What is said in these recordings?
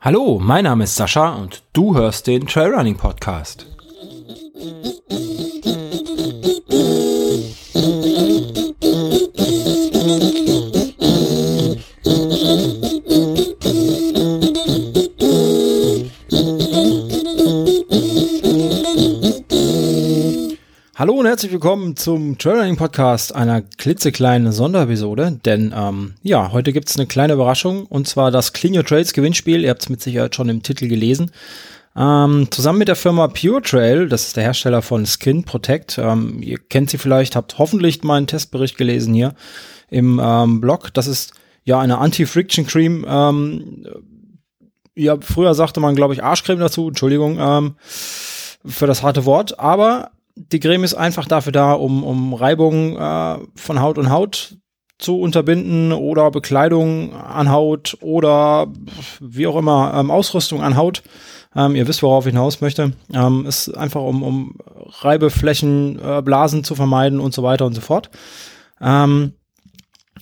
Hallo, mein Name ist Sascha und du hörst den Trailrunning Podcast. Herzlich willkommen zum Trailrunning Podcast, einer klitzekleinen Sonderepisode. Denn ähm, ja, heute gibt's eine kleine Überraschung und zwar das Clean Your Trails Gewinnspiel. Ihr habt es mit Sicherheit schon im Titel gelesen. Ähm, zusammen mit der Firma Pure Trail, das ist der Hersteller von Skin Protect. Ähm, ihr kennt sie vielleicht, habt hoffentlich meinen Testbericht gelesen hier im ähm, Blog. Das ist ja eine Anti-Friction Cream. Ähm, ja, früher sagte man, glaube ich, Arschcreme dazu. Entschuldigung ähm, für das harte Wort, aber die Creme ist einfach dafür da, um, um Reibung äh, von Haut und Haut zu unterbinden oder Bekleidung an Haut oder wie auch immer ähm, Ausrüstung an Haut. Ähm, ihr wisst, worauf ich hinaus möchte. Ähm, ist einfach um, um Reibeflächen, äh, Blasen zu vermeiden und so weiter und so fort. Ähm,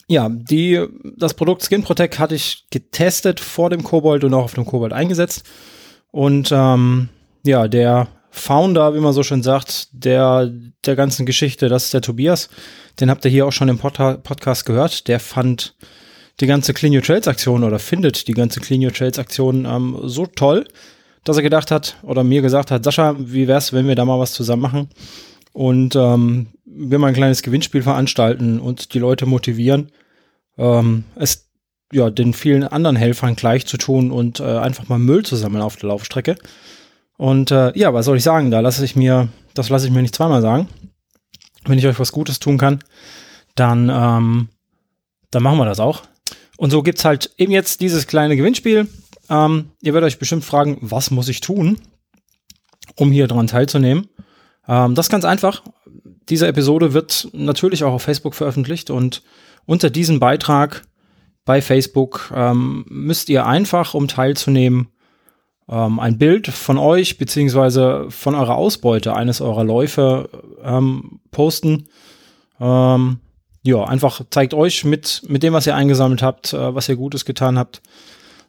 ja, die, das Produkt Skin Protect hatte ich getestet vor dem Kobold und auch auf dem Kobold eingesetzt. Und ähm, ja, der Founder, wie man so schön sagt, der, der ganzen Geschichte, das ist der Tobias. Den habt ihr hier auch schon im Pod Podcast gehört. Der fand die ganze Clean Your Trails Aktion oder findet die ganze Clean Your Trails Aktion ähm, so toll, dass er gedacht hat oder mir gesagt hat, Sascha, wie wär's, wenn wir da mal was zusammen machen und ähm, wir mal ein kleines Gewinnspiel veranstalten und die Leute motivieren, ähm, es ja den vielen anderen Helfern gleich zu tun und äh, einfach mal Müll zu sammeln auf der Laufstrecke. Und äh, ja, was soll ich sagen? Da lasse ich mir, das lasse ich mir nicht zweimal sagen. Wenn ich euch was Gutes tun kann, dann, ähm, dann machen wir das auch. Und so gibt's halt eben jetzt dieses kleine Gewinnspiel. Ähm, ihr werdet euch bestimmt fragen, was muss ich tun, um hier dran teilzunehmen? Ähm, das ist ganz einfach. Diese Episode wird natürlich auch auf Facebook veröffentlicht und unter diesem Beitrag bei Facebook ähm, müsst ihr einfach, um teilzunehmen, ähm, ein Bild von euch beziehungsweise von eurer Ausbeute eines eurer Läufe ähm, posten. Ähm, ja, einfach zeigt euch mit, mit dem, was ihr eingesammelt habt, äh, was ihr Gutes getan habt.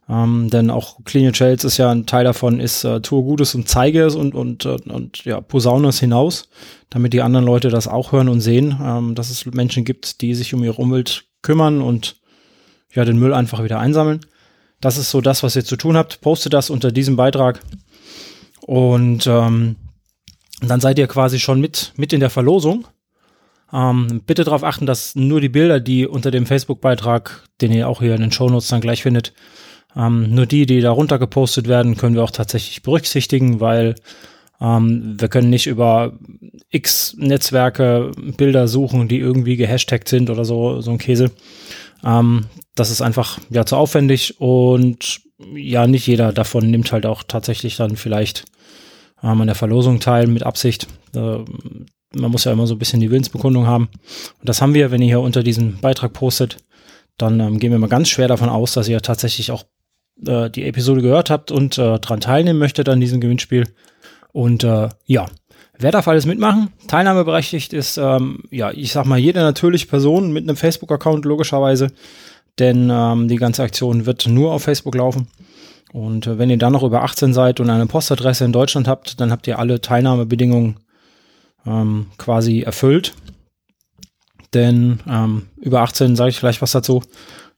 Ähm, denn auch Clean Shells ist ja ein Teil davon, ist äh, tue Gutes und zeige es und, und, äh, und ja, posaune es hinaus, damit die anderen Leute das auch hören und sehen, ähm, dass es Menschen gibt, die sich um ihre Umwelt kümmern und ja, den Müll einfach wieder einsammeln. Das ist so das, was ihr zu tun habt. Postet das unter diesem Beitrag. Und ähm, dann seid ihr quasi schon mit, mit in der Verlosung. Ähm, bitte darauf achten, dass nur die Bilder, die unter dem Facebook-Beitrag, den ihr auch hier in den Shownotes dann gleich findet, ähm, nur die, die darunter gepostet werden, können wir auch tatsächlich berücksichtigen, weil ähm, wir können nicht über x Netzwerke Bilder suchen, die irgendwie gehashtagt sind oder so, so ein Käse. Ähm, das ist einfach ja zu aufwendig und ja, nicht jeder davon nimmt halt auch tatsächlich dann vielleicht ähm, an der Verlosung teil mit Absicht. Äh, man muss ja immer so ein bisschen die Willensbekundung haben. Und das haben wir, wenn ihr hier unter diesem Beitrag postet, dann ähm, gehen wir mal ganz schwer davon aus, dass ihr tatsächlich auch äh, die Episode gehört habt und äh, dran teilnehmen möchtet an diesem Gewinnspiel. Und äh, ja, wer darf alles mitmachen? Teilnahmeberechtigt ist, ähm, ja, ich sag mal, jede natürliche Person mit einem Facebook-Account logischerweise denn ähm, die ganze Aktion wird nur auf Facebook laufen. Und äh, wenn ihr dann noch über 18 seid und eine Postadresse in Deutschland habt, dann habt ihr alle Teilnahmebedingungen ähm, quasi erfüllt. Denn ähm, über 18 sage ich vielleicht was dazu.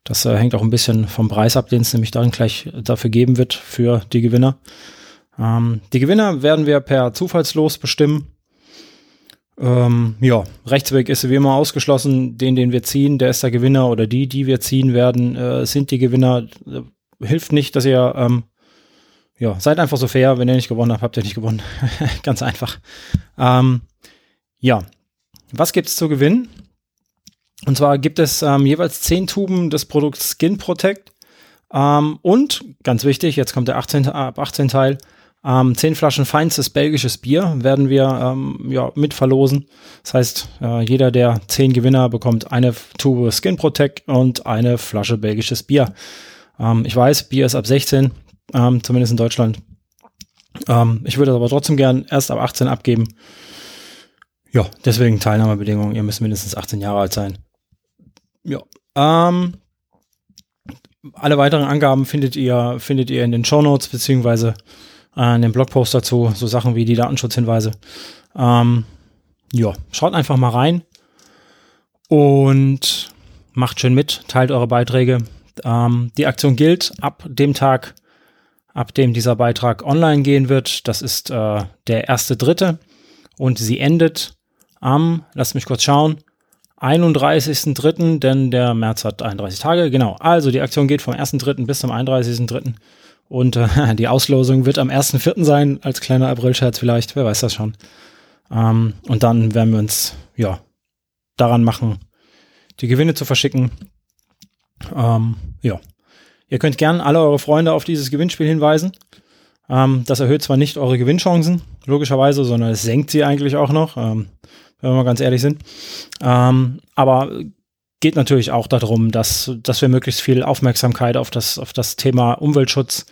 Das äh, hängt auch ein bisschen vom Preis ab, den es nämlich dann gleich dafür geben wird für die Gewinner. Ähm, die Gewinner werden wir per Zufallslos bestimmen. Ähm, ja, Rechtsweg ist wie immer ausgeschlossen. Den, den wir ziehen, der ist der Gewinner oder die, die wir ziehen werden, äh, sind die Gewinner. Äh, hilft nicht, dass ihr, ähm, ja, seid einfach so fair. Wenn ihr nicht gewonnen habt, habt ihr nicht gewonnen. Ganz einfach. Ähm, ja, was gibt's zu gewinnen? Und zwar gibt es ähm, jeweils 10 Tuben des Produkts Skin Protect. Ähm, und, ganz wichtig, jetzt kommt der 18, ab 18 Teil, ähm, zehn Flaschen feinstes belgisches Bier werden wir ähm, ja, mit verlosen. Das heißt, äh, jeder der zehn Gewinner bekommt eine Tube Skin Protect und eine Flasche belgisches Bier. Ähm, ich weiß, Bier ist ab 16, ähm, zumindest in Deutschland. Ähm, ich würde aber trotzdem gern erst ab 18 abgeben. Ja, deswegen Teilnahmebedingungen. Ihr müsst mindestens 18 Jahre alt sein. Ja. Ähm, alle weiteren Angaben findet ihr, findet ihr in den Show Notes beziehungsweise äh, dem Blogpost dazu, so Sachen wie die Datenschutzhinweise. Ähm, ja, schaut einfach mal rein und macht schön mit, teilt eure Beiträge. Ähm, die Aktion gilt ab dem Tag, ab dem dieser Beitrag online gehen wird. Das ist äh, der erste Dritte und sie endet am, lasst mich kurz schauen, 31.3., denn der März hat 31 Tage. Genau, also die Aktion geht vom 1.3. bis zum 31.3. Und äh, die Auslosung wird am 1.4. sein, als kleiner Aprilscherz vielleicht, wer weiß das schon. Ähm, und dann werden wir uns, ja, daran machen, die Gewinne zu verschicken. Ähm, ja. Ihr könnt gerne alle eure Freunde auf dieses Gewinnspiel hinweisen. Ähm, das erhöht zwar nicht eure Gewinnchancen, logischerweise, sondern es senkt sie eigentlich auch noch, ähm, wenn wir mal ganz ehrlich sind. Ähm, aber geht natürlich auch darum, dass, dass wir möglichst viel Aufmerksamkeit auf das, auf das Thema Umweltschutz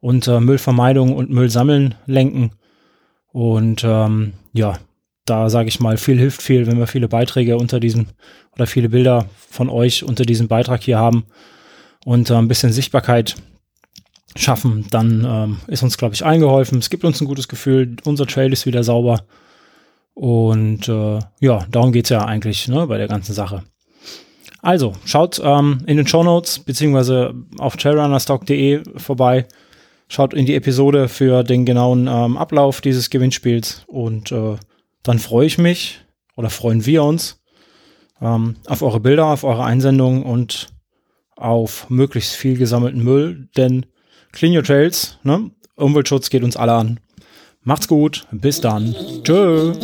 und äh, Müllvermeidung und Müllsammeln lenken. Und ähm, ja, da sage ich mal, viel hilft viel, wenn wir viele Beiträge unter diesem oder viele Bilder von euch unter diesem Beitrag hier haben und äh, ein bisschen Sichtbarkeit schaffen, dann ähm, ist uns, glaube ich, eingeholfen. Es gibt uns ein gutes Gefühl, unser Trail ist wieder sauber. Und äh, ja, darum geht's ja eigentlich ne, bei der ganzen Sache. Also, schaut ähm, in den Show Notes beziehungsweise auf trailrunnerstock.de vorbei. Schaut in die Episode für den genauen ähm, Ablauf dieses Gewinnspiels und äh, dann freue ich mich oder freuen wir uns ähm, auf eure Bilder, auf eure Einsendungen und auf möglichst viel gesammelten Müll, denn Clean Your Trails, ne? Umweltschutz geht uns alle an. Macht's gut, bis dann. Tschö.